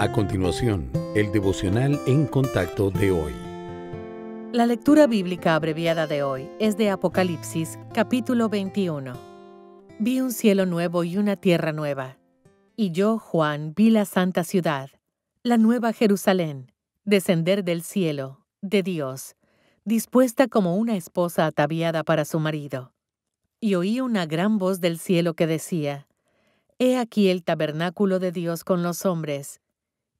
A continuación, el devocional en contacto de hoy. La lectura bíblica abreviada de hoy es de Apocalipsis, capítulo 21. Vi un cielo nuevo y una tierra nueva. Y yo, Juan, vi la santa ciudad, la nueva Jerusalén, descender del cielo, de Dios, dispuesta como una esposa ataviada para su marido. Y oí una gran voz del cielo que decía, He aquí el tabernáculo de Dios con los hombres,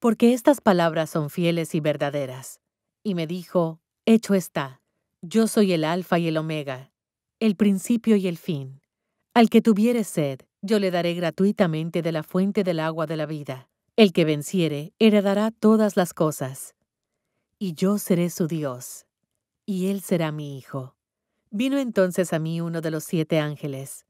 porque estas palabras son fieles y verdaderas. Y me dijo, Hecho está, yo soy el Alfa y el Omega, el principio y el fin. Al que tuviere sed, yo le daré gratuitamente de la fuente del agua de la vida. El que venciere heredará todas las cosas. Y yo seré su Dios, y él será mi hijo. Vino entonces a mí uno de los siete ángeles,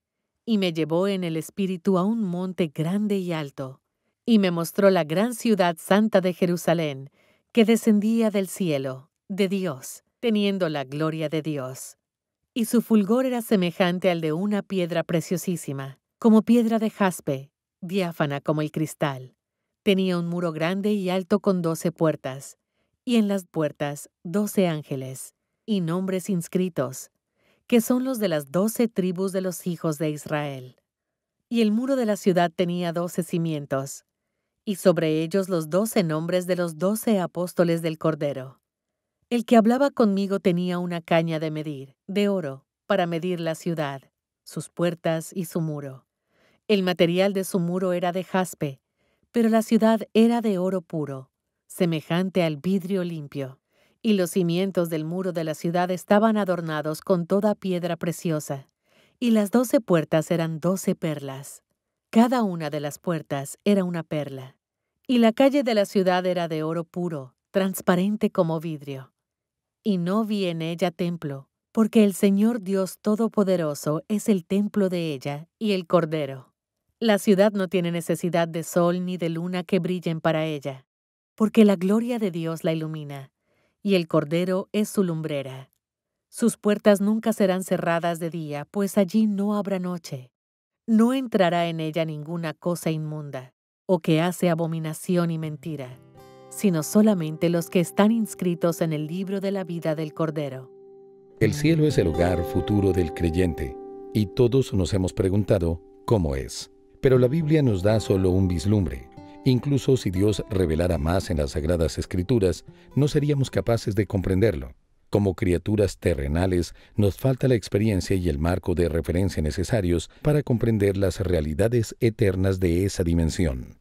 y me llevó en el espíritu a un monte grande y alto, y me mostró la gran ciudad santa de Jerusalén, que descendía del cielo, de Dios, teniendo la gloria de Dios. Y su fulgor era semejante al de una piedra preciosísima, como piedra de jaspe, diáfana como el cristal. Tenía un muro grande y alto con doce puertas, y en las puertas doce ángeles, y nombres inscritos, que son los de las doce tribus de los hijos de Israel. Y el muro de la ciudad tenía doce cimientos, y sobre ellos los doce nombres de los doce apóstoles del Cordero. El que hablaba conmigo tenía una caña de medir, de oro, para medir la ciudad, sus puertas y su muro. El material de su muro era de jaspe, pero la ciudad era de oro puro, semejante al vidrio limpio, y los cimientos del muro de la ciudad estaban adornados con toda piedra preciosa, y las doce puertas eran doce perlas. Cada una de las puertas era una perla, y la calle de la ciudad era de oro puro, transparente como vidrio. Y no vi en ella templo, porque el Señor Dios Todopoderoso es el templo de ella y el Cordero. La ciudad no tiene necesidad de sol ni de luna que brillen para ella, porque la gloria de Dios la ilumina, y el Cordero es su lumbrera. Sus puertas nunca serán cerradas de día, pues allí no habrá noche. No entrará en ella ninguna cosa inmunda, o que hace abominación y mentira, sino solamente los que están inscritos en el libro de la vida del Cordero. El cielo es el hogar futuro del creyente, y todos nos hemos preguntado cómo es. Pero la Biblia nos da solo un vislumbre. Incluso si Dios revelara más en las Sagradas Escrituras, no seríamos capaces de comprenderlo. Como criaturas terrenales, nos falta la experiencia y el marco de referencia necesarios para comprender las realidades eternas de esa dimensión.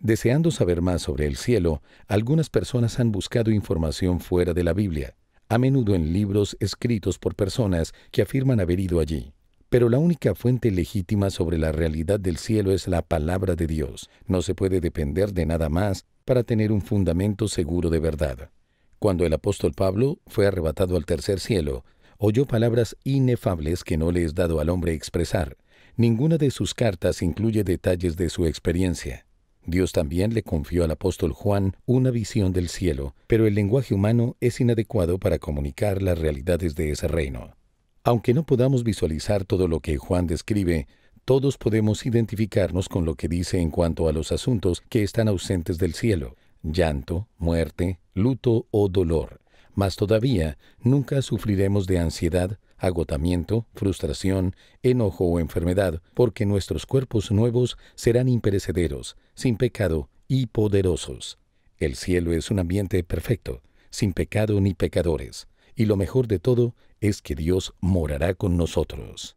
Deseando saber más sobre el cielo, algunas personas han buscado información fuera de la Biblia, a menudo en libros escritos por personas que afirman haber ido allí. Pero la única fuente legítima sobre la realidad del cielo es la palabra de Dios. No se puede depender de nada más para tener un fundamento seguro de verdad. Cuando el apóstol Pablo fue arrebatado al tercer cielo, oyó palabras inefables que no le es dado al hombre expresar. Ninguna de sus cartas incluye detalles de su experiencia. Dios también le confió al apóstol Juan una visión del cielo, pero el lenguaje humano es inadecuado para comunicar las realidades de ese reino. Aunque no podamos visualizar todo lo que Juan describe, todos podemos identificarnos con lo que dice en cuanto a los asuntos que están ausentes del cielo, llanto, muerte, luto o dolor. Mas todavía nunca sufriremos de ansiedad, agotamiento, frustración, enojo o enfermedad, porque nuestros cuerpos nuevos serán imperecederos, sin pecado y poderosos. El cielo es un ambiente perfecto, sin pecado ni pecadores, y lo mejor de todo es que Dios morará con nosotros.